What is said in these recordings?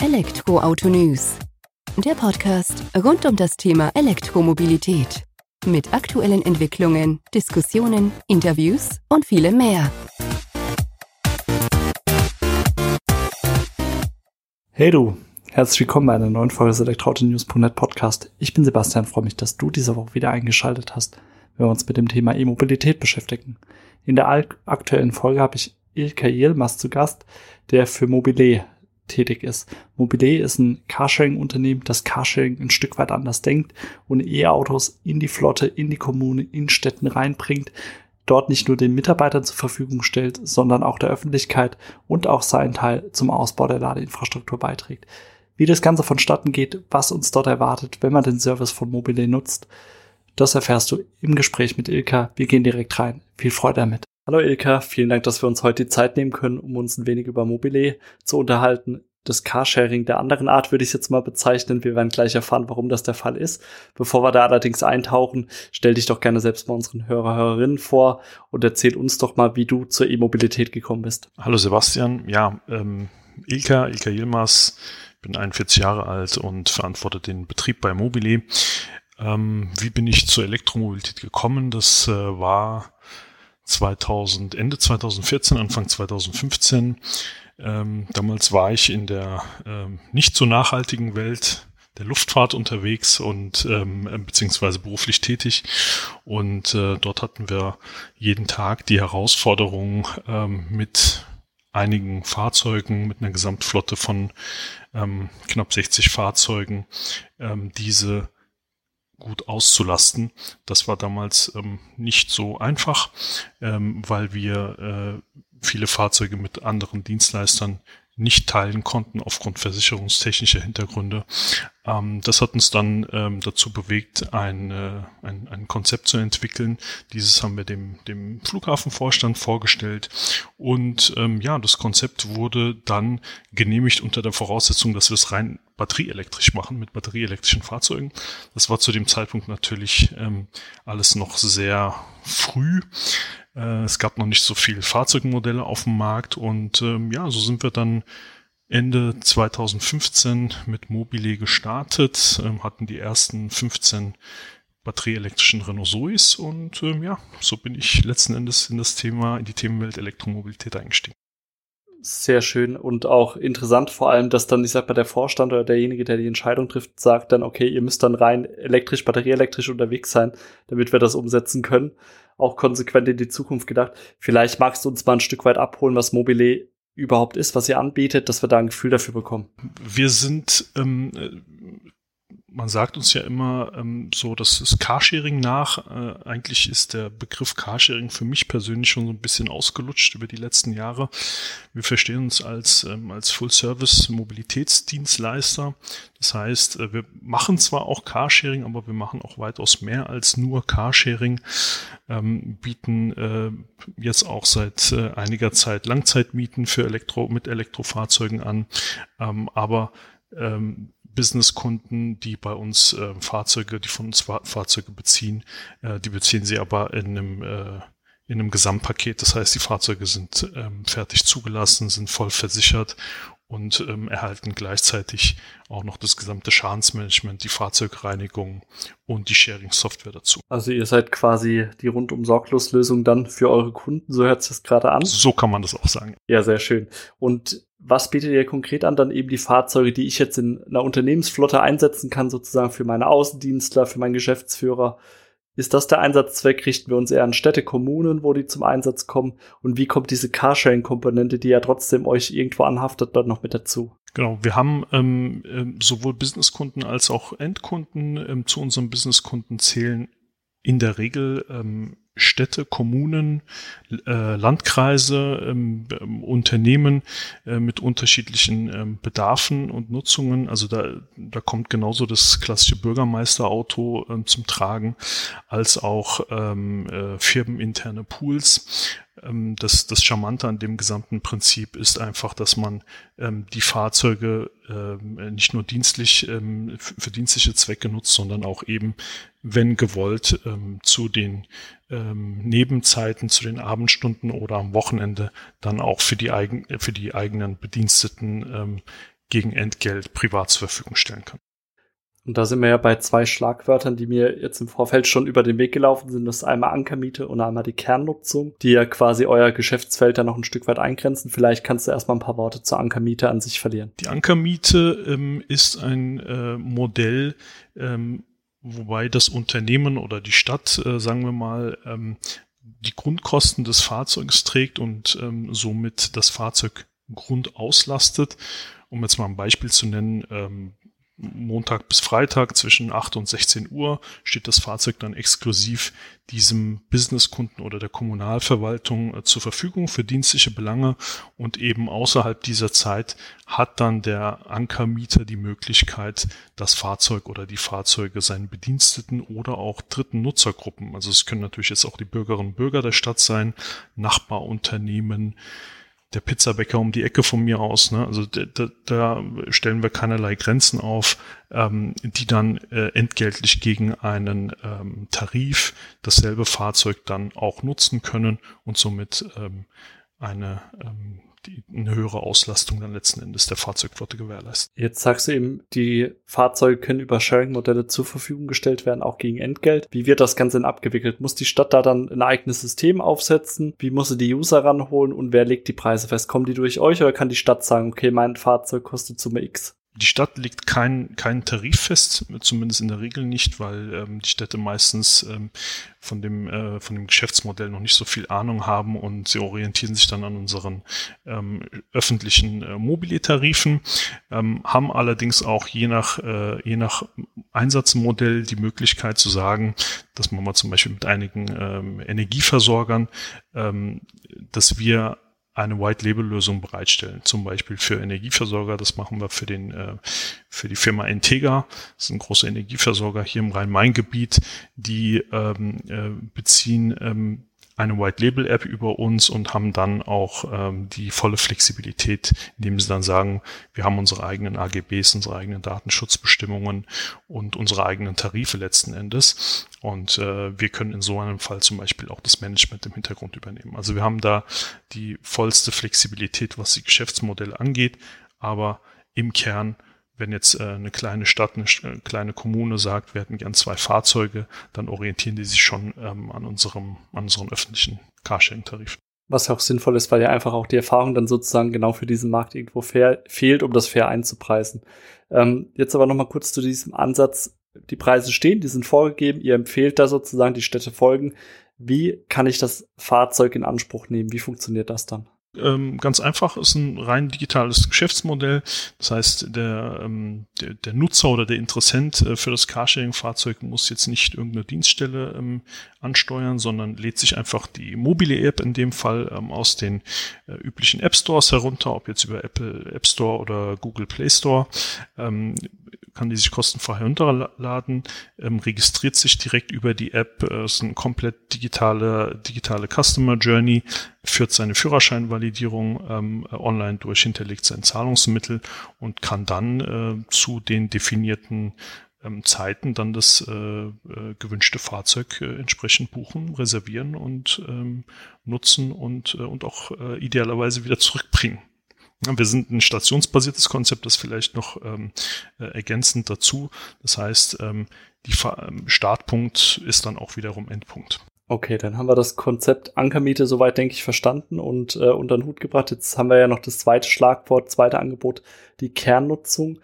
Elektroauto News. Der Podcast rund um das Thema Elektromobilität. Mit aktuellen Entwicklungen, Diskussionen, Interviews und vielem mehr. Hey du, herzlich willkommen bei einer neuen Folge des Elektroauto-News.net Podcast. Ich bin Sebastian, freue mich, dass du diese Woche wieder eingeschaltet hast, wenn wir uns mit dem Thema E-Mobilität beschäftigen. In der aktuellen Folge habe ich Ilka Yilmaz zu Gast, der für Mobile tätig ist. Mobile ist ein Carsharing-Unternehmen, das Carsharing ein Stück weit anders denkt und E-Autos in die Flotte, in die Kommune, in Städten reinbringt, dort nicht nur den Mitarbeitern zur Verfügung stellt, sondern auch der Öffentlichkeit und auch seinen Teil zum Ausbau der Ladeinfrastruktur beiträgt. Wie das Ganze vonstatten geht, was uns dort erwartet, wenn man den Service von Mobile nutzt, das erfährst du im Gespräch mit Ilka. Wir gehen direkt rein. Viel Freude damit. Hallo Ilka, vielen Dank, dass wir uns heute die Zeit nehmen können, um uns ein wenig über Mobile zu unterhalten. Das Carsharing der anderen Art würde ich jetzt mal bezeichnen. Wir werden gleich erfahren, warum das der Fall ist. Bevor wir da allerdings eintauchen, stell dich doch gerne selbst mal unseren Hörer, Hörerinnen vor und erzähl uns doch mal, wie du zur E-Mobilität gekommen bist. Hallo Sebastian, ja, ähm, Ilka, Ilka Yilmaz, bin 41 Jahre alt und verantworte den Betrieb bei Mobile. Ähm, wie bin ich zur Elektromobilität gekommen? Das äh, war 2000, Ende 2014, Anfang 2015. Ähm, damals war ich in der ähm, nicht so nachhaltigen Welt der Luftfahrt unterwegs und ähm, beziehungsweise beruflich tätig. Und äh, dort hatten wir jeden Tag die Herausforderung ähm, mit einigen Fahrzeugen, mit einer Gesamtflotte von ähm, knapp 60 Fahrzeugen, ähm, diese gut auszulasten. Das war damals ähm, nicht so einfach, ähm, weil wir äh, viele Fahrzeuge mit anderen Dienstleistern nicht teilen konnten aufgrund versicherungstechnischer Hintergründe. Ähm, das hat uns dann ähm, dazu bewegt, ein, äh, ein, ein Konzept zu entwickeln. Dieses haben wir dem, dem Flughafenvorstand vorgestellt und ähm, ja, das Konzept wurde dann genehmigt unter der Voraussetzung, dass wir es rein batterieelektrisch machen mit batterieelektrischen Fahrzeugen. Das war zu dem Zeitpunkt natürlich ähm, alles noch sehr früh. Äh, es gab noch nicht so viele Fahrzeugmodelle auf dem Markt und ähm, ja, so sind wir dann Ende 2015 mit Mobile gestartet, ähm, hatten die ersten 15 batterieelektrischen Renault Zoes und ähm, ja, so bin ich letzten Endes in das Thema, in die Themenwelt Elektromobilität eingestiegen. Sehr schön und auch interessant vor allem, dass dann, ich sag mal, der Vorstand oder derjenige, der die Entscheidung trifft, sagt dann, okay, ihr müsst dann rein elektrisch, batterieelektrisch unterwegs sein, damit wir das umsetzen können auch konsequent in die Zukunft gedacht. Vielleicht magst du uns mal ein Stück weit abholen, was Mobile überhaupt ist, was ihr anbietet, dass wir da ein Gefühl dafür bekommen. Wir sind ähm, man sagt uns ja immer ähm, so, dass es Carsharing nach. Äh, eigentlich ist der Begriff Carsharing für mich persönlich schon so ein bisschen ausgelutscht über die letzten Jahre. Wir verstehen uns als, ähm, als Full-Service-Mobilitätsdienstleister. Das heißt, äh, wir machen zwar auch Carsharing, aber wir machen auch weitaus mehr als nur Carsharing, ähm, bieten äh, jetzt auch seit äh, einiger Zeit Langzeitmieten für Elektro mit Elektrofahrzeugen an, ähm, aber ähm, Businesskunden, die bei uns äh, Fahrzeuge, die von uns Fahrzeuge beziehen, äh, die beziehen sie aber in einem, äh, in einem Gesamtpaket. Das heißt, die Fahrzeuge sind ähm, fertig zugelassen, sind voll versichert und ähm, erhalten gleichzeitig auch noch das gesamte Schadensmanagement, die Fahrzeugreinigung und die Sharing-Software dazu. Also ihr seid quasi die rundum Sorglos-Lösung dann für eure Kunden, so hört sich das gerade an. So kann man das auch sagen. Ja, sehr schön. Und was bietet ihr konkret an? Dann eben die Fahrzeuge, die ich jetzt in einer Unternehmensflotte einsetzen kann, sozusagen für meine Außendienstler, für meinen Geschäftsführer. Ist das der Einsatzzweck? Richten wir uns eher an Städte, Kommunen, wo die zum Einsatz kommen? Und wie kommt diese Carsharing-Komponente, die ja trotzdem euch irgendwo anhaftet, dort noch mit dazu? Genau, wir haben ähm, ähm sowohl Businesskunden als auch Endkunden. Ähm, zu unseren Businesskunden zählen in der Regel ähm, Städte, Kommunen, äh, Landkreise, ähm, ähm, Unternehmen äh, mit unterschiedlichen ähm, Bedarfen und Nutzungen. Also da, da kommt genauso das klassische Bürgermeisterauto ähm, zum Tragen, als auch ähm, äh, firmeninterne Pools. Ähm, das, das Charmante an dem gesamten Prinzip ist einfach, dass man ähm, die Fahrzeuge ähm, nicht nur dienstlich ähm, für dienstliche Zwecke nutzt, sondern auch eben, wenn gewollt, ähm, zu den ähm, Nebenzeiten, zu den Abendstunden oder am Wochenende dann auch für die, eigen, für die eigenen Bediensteten gegen Entgelt privat zur Verfügung stellen kann. Und da sind wir ja bei zwei Schlagwörtern, die mir jetzt im Vorfeld schon über den Weg gelaufen sind. Das ist einmal Ankermiete und einmal die Kernnutzung, die ja quasi euer Geschäftsfeld dann noch ein Stück weit eingrenzen. Vielleicht kannst du erstmal ein paar Worte zur Ankermiete an sich verlieren. Die Ankermiete ähm, ist ein äh, Modell, ähm, wobei das Unternehmen oder die Stadt, äh, sagen wir mal, ähm, die Grundkosten des Fahrzeugs trägt und ähm, somit das Fahrzeug Grund auslastet. Um jetzt mal ein Beispiel zu nennen, ähm, Montag bis Freitag zwischen 8 und 16 Uhr steht das Fahrzeug dann exklusiv diesem Businesskunden oder der Kommunalverwaltung äh, zur Verfügung für dienstliche Belange. Und eben außerhalb dieser Zeit hat dann der Ankermieter die Möglichkeit, das Fahrzeug oder die Fahrzeuge seinen Bediensteten oder auch dritten Nutzergruppen, also es können natürlich jetzt auch die Bürgerinnen und Bürger der Stadt sein, Nachbarunternehmen, der Pizzabäcker um die Ecke von mir aus. Ne? Also da, da, stellen wir keinerlei Grenzen auf, ähm, die dann äh, entgeltlich gegen einen ähm, Tarif dasselbe Fahrzeug dann auch nutzen können und somit ähm, eine ähm, die eine höhere Auslastung dann letzten Endes der Fahrzeugflotte gewährleisten. Jetzt sagst du eben, die Fahrzeuge können über Sharing-Modelle zur Verfügung gestellt werden, auch gegen Entgelt. Wie wird das Ganze denn abgewickelt? Muss die Stadt da dann ein eigenes System aufsetzen? Wie muss sie die User ranholen und wer legt die Preise fest? Kommen die durch euch oder kann die Stadt sagen, okay, mein Fahrzeug kostet Summe X? Die Stadt legt keinen kein Tarif fest, zumindest in der Regel nicht, weil ähm, die Städte meistens ähm, von, dem, äh, von dem Geschäftsmodell noch nicht so viel Ahnung haben und sie orientieren sich dann an unseren ähm, öffentlichen äh, Mobile-Tarifen, ähm, haben allerdings auch je nach, äh, je nach Einsatzmodell die Möglichkeit zu sagen, dass man mal zum Beispiel mit einigen ähm, Energieversorgern, ähm, dass wir eine White-Label-Lösung bereitstellen, zum Beispiel für Energieversorger. Das machen wir für den äh, für die Firma Entega. Das ist ein großer Energieversorger hier im Rhein-Main-Gebiet. Die ähm, äh, beziehen ähm, eine White Label App über uns und haben dann auch ähm, die volle Flexibilität, indem sie dann sagen, wir haben unsere eigenen AGBs, unsere eigenen Datenschutzbestimmungen und unsere eigenen Tarife letzten Endes. Und äh, wir können in so einem Fall zum Beispiel auch das Management im Hintergrund übernehmen. Also wir haben da die vollste Flexibilität, was die Geschäftsmodelle angeht, aber im Kern wenn jetzt äh, eine kleine Stadt, eine äh, kleine Kommune sagt, wir hätten gern zwei Fahrzeuge, dann orientieren die sich schon ähm, an unserem, an unseren öffentlichen Carsharing-Tarif. Was ja auch sinnvoll ist, weil ja einfach auch die Erfahrung dann sozusagen genau für diesen Markt irgendwo fair, fehlt, um das fair einzupreisen. Ähm, jetzt aber nochmal kurz zu diesem Ansatz. Die Preise stehen, die sind vorgegeben, ihr empfehlt da sozusagen, die Städte folgen. Wie kann ich das Fahrzeug in Anspruch nehmen? Wie funktioniert das dann? Ähm, ganz einfach, ist ein rein digitales Geschäftsmodell. Das heißt, der, ähm, der, der Nutzer oder der Interessent äh, für das Carsharing-Fahrzeug muss jetzt nicht irgendeine Dienststelle ähm, ansteuern, sondern lädt sich einfach die mobile App in dem Fall ähm, aus den äh, üblichen App Stores herunter, ob jetzt über Apple App Store oder Google Play Store. Ähm, kann die sich kostenfrei herunterladen, ähm, registriert sich direkt über die App, äh, ist eine komplett digitale, digitale Customer Journey, führt seine Führerscheinvalidierung ähm, online durch, hinterlegt sein Zahlungsmittel und kann dann äh, zu den definierten ähm, Zeiten dann das äh, äh, gewünschte Fahrzeug äh, entsprechend buchen, reservieren und ähm, nutzen und, äh, und auch äh, idealerweise wieder zurückbringen. Wir sind ein stationsbasiertes Konzept, das vielleicht noch ähm, äh, ergänzend dazu. Das heißt, ähm, die ähm, Startpunkt ist dann auch wiederum Endpunkt. Okay, dann haben wir das Konzept Ankermiete soweit, denke ich, verstanden und äh, unter den Hut gebracht. Jetzt haben wir ja noch das zweite Schlagwort, zweite Angebot, die Kernnutzung.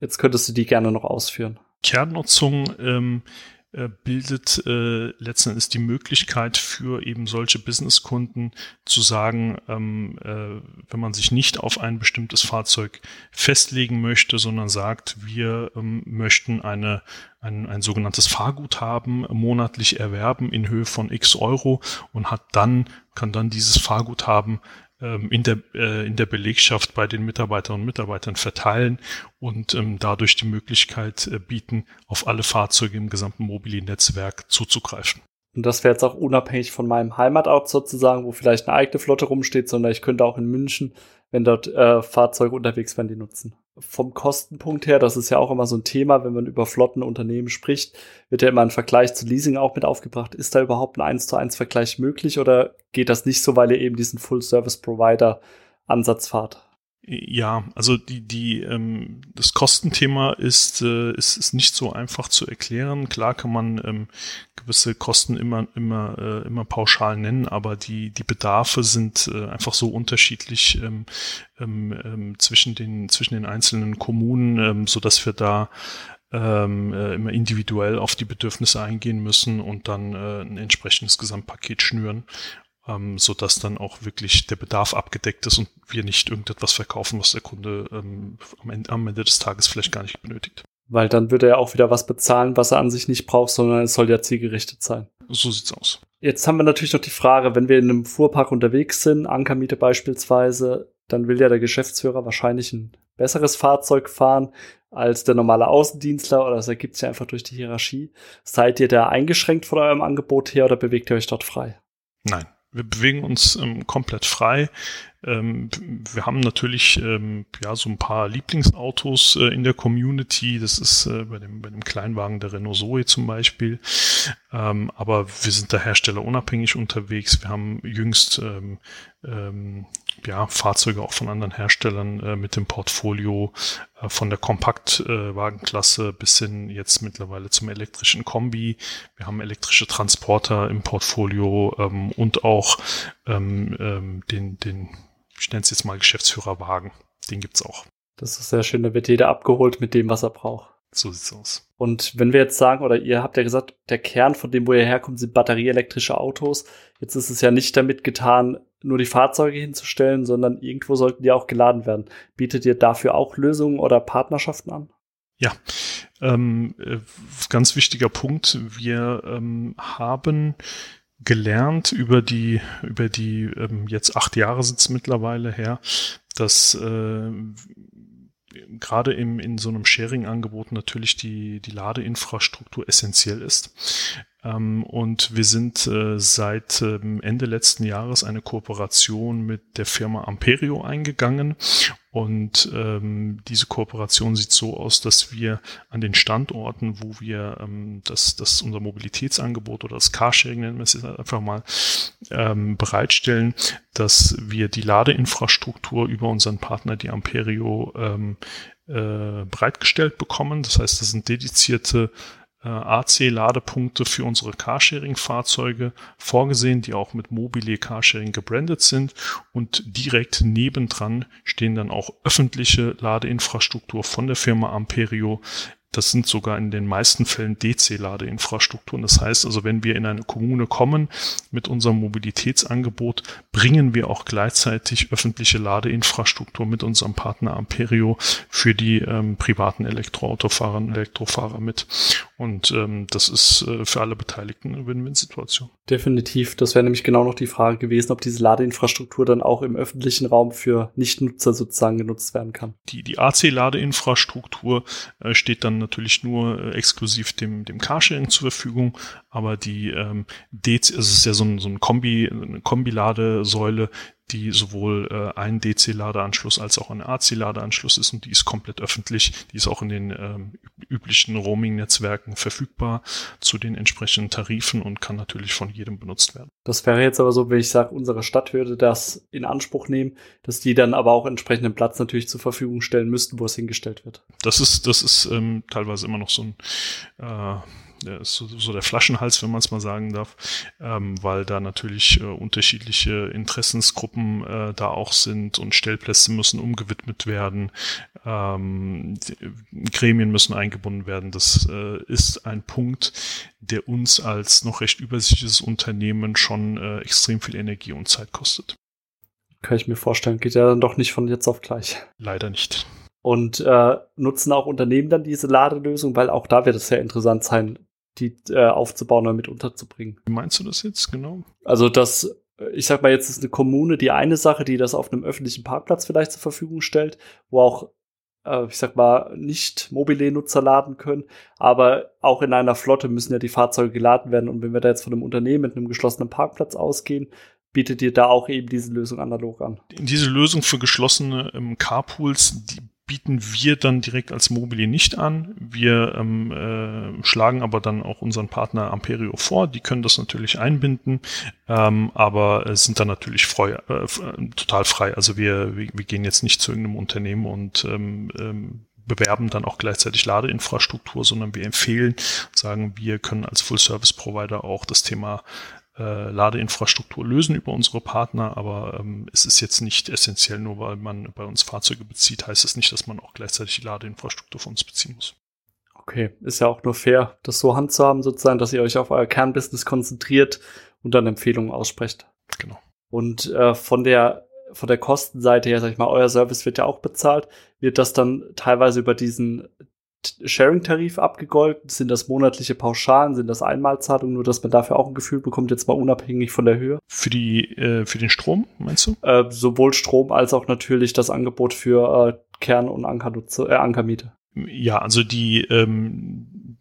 Jetzt könntest du die gerne noch ausführen. Kernnutzung ähm, äh, bildet äh, letzten Endes die Möglichkeit für eben solche Businesskunden zu sagen, ähm, äh, wenn man sich nicht auf ein bestimmtes Fahrzeug festlegen möchte, sondern sagt, wir ähm, möchten eine, ein, ein sogenanntes Fahrguthaben monatlich erwerben in Höhe von x Euro und hat dann, kann dann dieses Fahrguthaben in der, äh, in der Belegschaft bei den Mitarbeiterinnen und Mitarbeitern verteilen und ähm, dadurch die Möglichkeit äh, bieten, auf alle Fahrzeuge im gesamten Mobili-Netzwerk zuzugreifen. Und das wäre jetzt auch unabhängig von meinem Heimatort sozusagen, wo vielleicht eine eigene Flotte rumsteht, sondern ich könnte auch in München, wenn dort äh, Fahrzeuge unterwegs werden, die nutzen vom Kostenpunkt her, das ist ja auch immer so ein Thema, wenn man über Flottenunternehmen spricht, wird ja immer ein Vergleich zu Leasing auch mit aufgebracht. Ist da überhaupt ein 1 zu 1 Vergleich möglich oder geht das nicht so, weil ihr eben diesen Full-Service-Provider-Ansatz fahrt? Ja, also die, die, ähm, das Kostenthema ist, äh, ist, ist nicht so einfach zu erklären. Klar kann man ähm, gewisse Kosten immer, immer, äh, immer pauschal nennen, aber die, die Bedarfe sind äh, einfach so unterschiedlich ähm, ähm, ähm, zwischen den, zwischen den einzelnen Kommunen, ähm, dass wir da ähm, äh, immer individuell auf die Bedürfnisse eingehen müssen und dann äh, ein entsprechendes Gesamtpaket schnüren ähm, so dass dann auch wirklich der Bedarf abgedeckt ist und wir nicht irgendetwas verkaufen, was der Kunde ähm, am, Ende, am Ende des Tages vielleicht gar nicht benötigt. Weil dann würde er auch wieder was bezahlen, was er an sich nicht braucht, sondern es soll ja zielgerichtet sein. So sieht's aus. Jetzt haben wir natürlich noch die Frage, wenn wir in einem Fuhrpark unterwegs sind, Ankermiete beispielsweise, dann will ja der Geschäftsführer wahrscheinlich ein besseres Fahrzeug fahren als der normale Außendienstler oder das ergibt sich einfach durch die Hierarchie. Seid ihr da eingeschränkt von eurem Angebot her oder bewegt ihr euch dort frei? Nein, wir bewegen uns ähm, komplett frei. Ähm, wir haben natürlich ähm, ja so ein paar Lieblingsautos äh, in der Community. Das ist äh, bei dem bei dem Kleinwagen der Renault Zoe zum Beispiel. Ähm, aber wir sind da Hersteller unabhängig unterwegs. Wir haben jüngst ähm, ähm, ja, Fahrzeuge auch von anderen Herstellern äh, mit dem Portfolio äh, von der Kompaktwagenklasse äh, bis hin jetzt mittlerweile zum elektrischen Kombi. Wir haben elektrische Transporter im Portfolio ähm, und auch ähm, ähm, den, den ich nenne es jetzt mal Geschäftsführerwagen. Den gibt's auch. Das ist sehr schön, da wird jeder abgeholt mit dem, was er braucht. So sieht's aus. Und wenn wir jetzt sagen, oder ihr habt ja gesagt, der Kern von dem, wo ihr herkommt, sind batterieelektrische Autos. Jetzt ist es ja nicht damit getan, nur die Fahrzeuge hinzustellen, sondern irgendwo sollten die auch geladen werden. Bietet ihr dafür auch Lösungen oder Partnerschaften an? Ja, ähm, äh, ganz wichtiger Punkt. Wir ähm, haben gelernt über die, über die ähm, jetzt acht Jahre sind es mittlerweile her, dass äh, gerade im, in so einem Sharing-Angebot natürlich die, die Ladeinfrastruktur essentiell ist. Ähm, und wir sind äh, seit ähm, Ende letzten Jahres eine Kooperation mit der Firma Amperio eingegangen. Und ähm, diese Kooperation sieht so aus, dass wir an den Standorten, wo wir ähm, das, das unser Mobilitätsangebot oder das Carsharing nennen wir es jetzt einfach mal ähm, bereitstellen, dass wir die Ladeinfrastruktur über unseren Partner, die Amperio, ähm, äh, bereitgestellt bekommen. Das heißt, das sind dedizierte AC-Ladepunkte für unsere Carsharing-Fahrzeuge vorgesehen, die auch mit Mobile Carsharing gebrandet sind. Und direkt nebendran stehen dann auch öffentliche Ladeinfrastruktur von der Firma Amperio, das sind sogar in den meisten Fällen DC-Ladeinfrastrukturen. Das heißt also, wenn wir in eine Kommune kommen mit unserem Mobilitätsangebot, bringen wir auch gleichzeitig öffentliche Ladeinfrastruktur mit unserem Partner Amperio für die ähm, privaten Elektroautofahrer und Elektrofahrer mit. Und ähm, das ist äh, für alle Beteiligten eine Win-Win-Situation. Definitiv. Das wäre nämlich genau noch die Frage gewesen, ob diese Ladeinfrastruktur dann auch im öffentlichen Raum für Nichtnutzer sozusagen genutzt werden kann. Die, die AC-Ladeinfrastruktur äh, steht dann natürlich nur äh, exklusiv dem, dem Carsharing zur Verfügung, aber die ähm, DC, es ist ja so ein, so ein Kombi, eine Kombiladesäule, die sowohl äh, ein DC-Ladeanschluss als auch ein AC-Ladeanschluss ist und die ist komplett öffentlich. Die ist auch in den ähm, üblichen Roaming-Netzwerken verfügbar zu den entsprechenden Tarifen und kann natürlich von jedem benutzt werden. Das wäre jetzt aber so, wenn ich sage, unsere Stadt würde das in Anspruch nehmen, dass die dann aber auch entsprechenden Platz natürlich zur Verfügung stellen müssten, wo es hingestellt wird. Das ist, das ist ähm, teilweise immer noch so ein äh, ist so, so der Flaschenhals, wenn man es mal sagen darf, ähm, weil da natürlich äh, unterschiedliche Interessensgruppen äh, da auch sind und Stellplätze müssen umgewidmet werden, ähm, Gremien müssen eingebunden werden. Das äh, ist ein Punkt, der uns als noch recht übersichtliches Unternehmen schon äh, extrem viel Energie und Zeit kostet. Kann ich mir vorstellen, geht ja dann doch nicht von jetzt auf gleich. Leider nicht. Und äh, nutzen auch Unternehmen dann diese Ladelösung, weil auch da wird es sehr interessant sein, die äh, aufzubauen und mit unterzubringen. Wie meinst du das jetzt genau? Also das, äh, ich sag mal, jetzt ist eine Kommune die eine Sache, die das auf einem öffentlichen Parkplatz vielleicht zur Verfügung stellt, wo auch, äh, ich sag mal, nicht Mobile-Nutzer laden können, aber auch in einer Flotte müssen ja die Fahrzeuge geladen werden. Und wenn wir da jetzt von einem Unternehmen mit einem geschlossenen Parkplatz ausgehen, bietet ihr da auch eben diese Lösung analog an? Diese Lösung für geschlossene ähm, Carpools, die bieten wir dann direkt als Mobile nicht an. Wir ähm, äh, schlagen aber dann auch unseren Partner Amperio vor. Die können das natürlich einbinden, ähm, aber sind dann natürlich frei, äh, total frei. Also wir, wir, wir, gehen jetzt nicht zu irgendeinem Unternehmen und ähm, ähm, bewerben dann auch gleichzeitig Ladeinfrastruktur, sondern wir empfehlen, sagen wir können als Full-Service-Provider auch das Thema äh, Ladeinfrastruktur lösen über unsere Partner, aber ähm, es ist jetzt nicht essentiell, nur weil man bei uns Fahrzeuge bezieht, heißt es nicht, dass man auch gleichzeitig die Ladeinfrastruktur von uns beziehen muss. Okay, ist ja auch nur fair, das so handzuhaben, sozusagen, dass ihr euch auf euer Kernbusiness konzentriert und dann Empfehlungen aussprecht. Genau. Und äh, von der von der Kostenseite her, sag ich mal, euer Service wird ja auch bezahlt. Wird das dann teilweise über diesen Sharing-Tarif abgegolten? Sind das monatliche Pauschalen? Sind das Einmalzahlungen? Nur, dass man dafür auch ein Gefühl bekommt, jetzt mal unabhängig von der Höhe? Für die, äh, für den Strom, meinst du? Äh, sowohl Strom als auch natürlich das Angebot für äh, Kern- und Ankernutze, äh, Ankermiete. Ja, also die, ähm,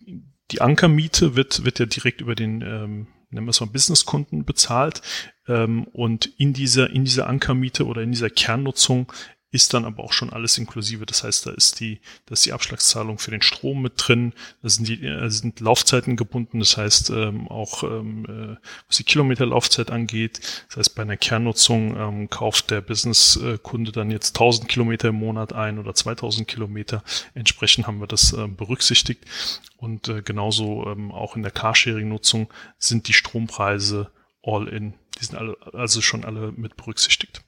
die Ankermiete wird, wird ja direkt über den, ähm, nennen wir es mal Businesskunden bezahlt. Ähm, und in dieser, in dieser Ankermiete oder in dieser Kernnutzung ist dann aber auch schon alles inklusive. Das heißt, da ist die, da ist die Abschlagszahlung für den Strom mit drin, da sind die äh, sind Laufzeiten gebunden, das heißt ähm, auch ähm, äh, was die Kilometerlaufzeit angeht. Das heißt, bei einer Kernnutzung ähm, kauft der Businesskunde dann jetzt 1000 Kilometer im Monat ein oder 2000 Kilometer. Entsprechend haben wir das äh, berücksichtigt. Und äh, genauso ähm, auch in der Carsharing-Nutzung sind die Strompreise all in. Die sind alle, also schon alle mit berücksichtigt.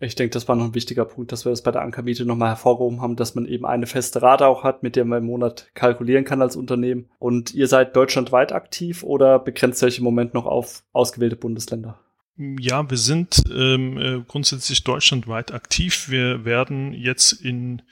Ich denke, das war noch ein wichtiger Punkt, dass wir das bei der Ankermiete nochmal hervorgehoben haben, dass man eben eine feste Rate auch hat, mit der man im Monat kalkulieren kann als Unternehmen. Und ihr seid deutschlandweit aktiv oder begrenzt euch im Moment noch auf ausgewählte Bundesländer? Ja, wir sind ähm, äh, grundsätzlich deutschlandweit aktiv. Wir werden jetzt in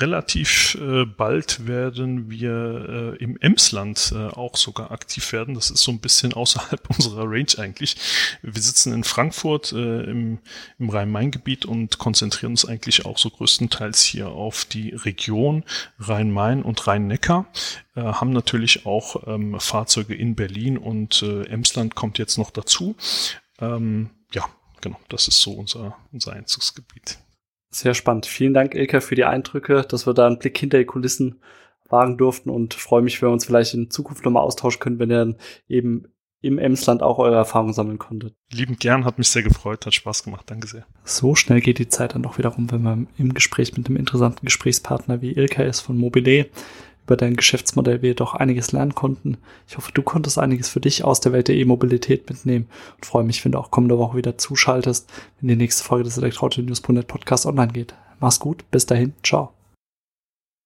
relativ äh, bald werden wir äh, im Emsland äh, auch sogar aktiv werden. Das ist so ein bisschen außerhalb unserer Range eigentlich. Wir sitzen in Frankfurt äh, im, im Rhein-Main-Gebiet und konzentrieren uns eigentlich auch so größtenteils hier auf die Region Rhein-Main und Rhein-Neckar. Äh, haben natürlich auch ähm, Fahrzeuge in Berlin und äh, Emsland kommt jetzt noch dazu. Ähm, ja, genau, das ist so unser, unser Einzugsgebiet. Sehr spannend. Vielen Dank, Ilka, für die Eindrücke, dass wir da einen Blick hinter die Kulissen wagen durften und freue mich, wenn wir uns vielleicht in Zukunft nochmal austauschen können, wenn ihr dann eben im Emsland auch eure Erfahrungen sammeln konntet. Liebend gern, hat mich sehr gefreut, hat Spaß gemacht, danke sehr. So schnell geht die Zeit dann doch wieder rum, wenn man im Gespräch mit einem interessanten Gesprächspartner wie Ilka ist von Mobile über dein Geschäftsmodell wir doch einiges lernen konnten. Ich hoffe, du konntest einiges für dich aus der Welt der E-Mobilität mitnehmen und freue mich, wenn du auch kommende Woche wieder zuschaltest, wenn die nächste Folge des Elektroauto-News.net Podcast online geht. Mach's gut, bis dahin, ciao.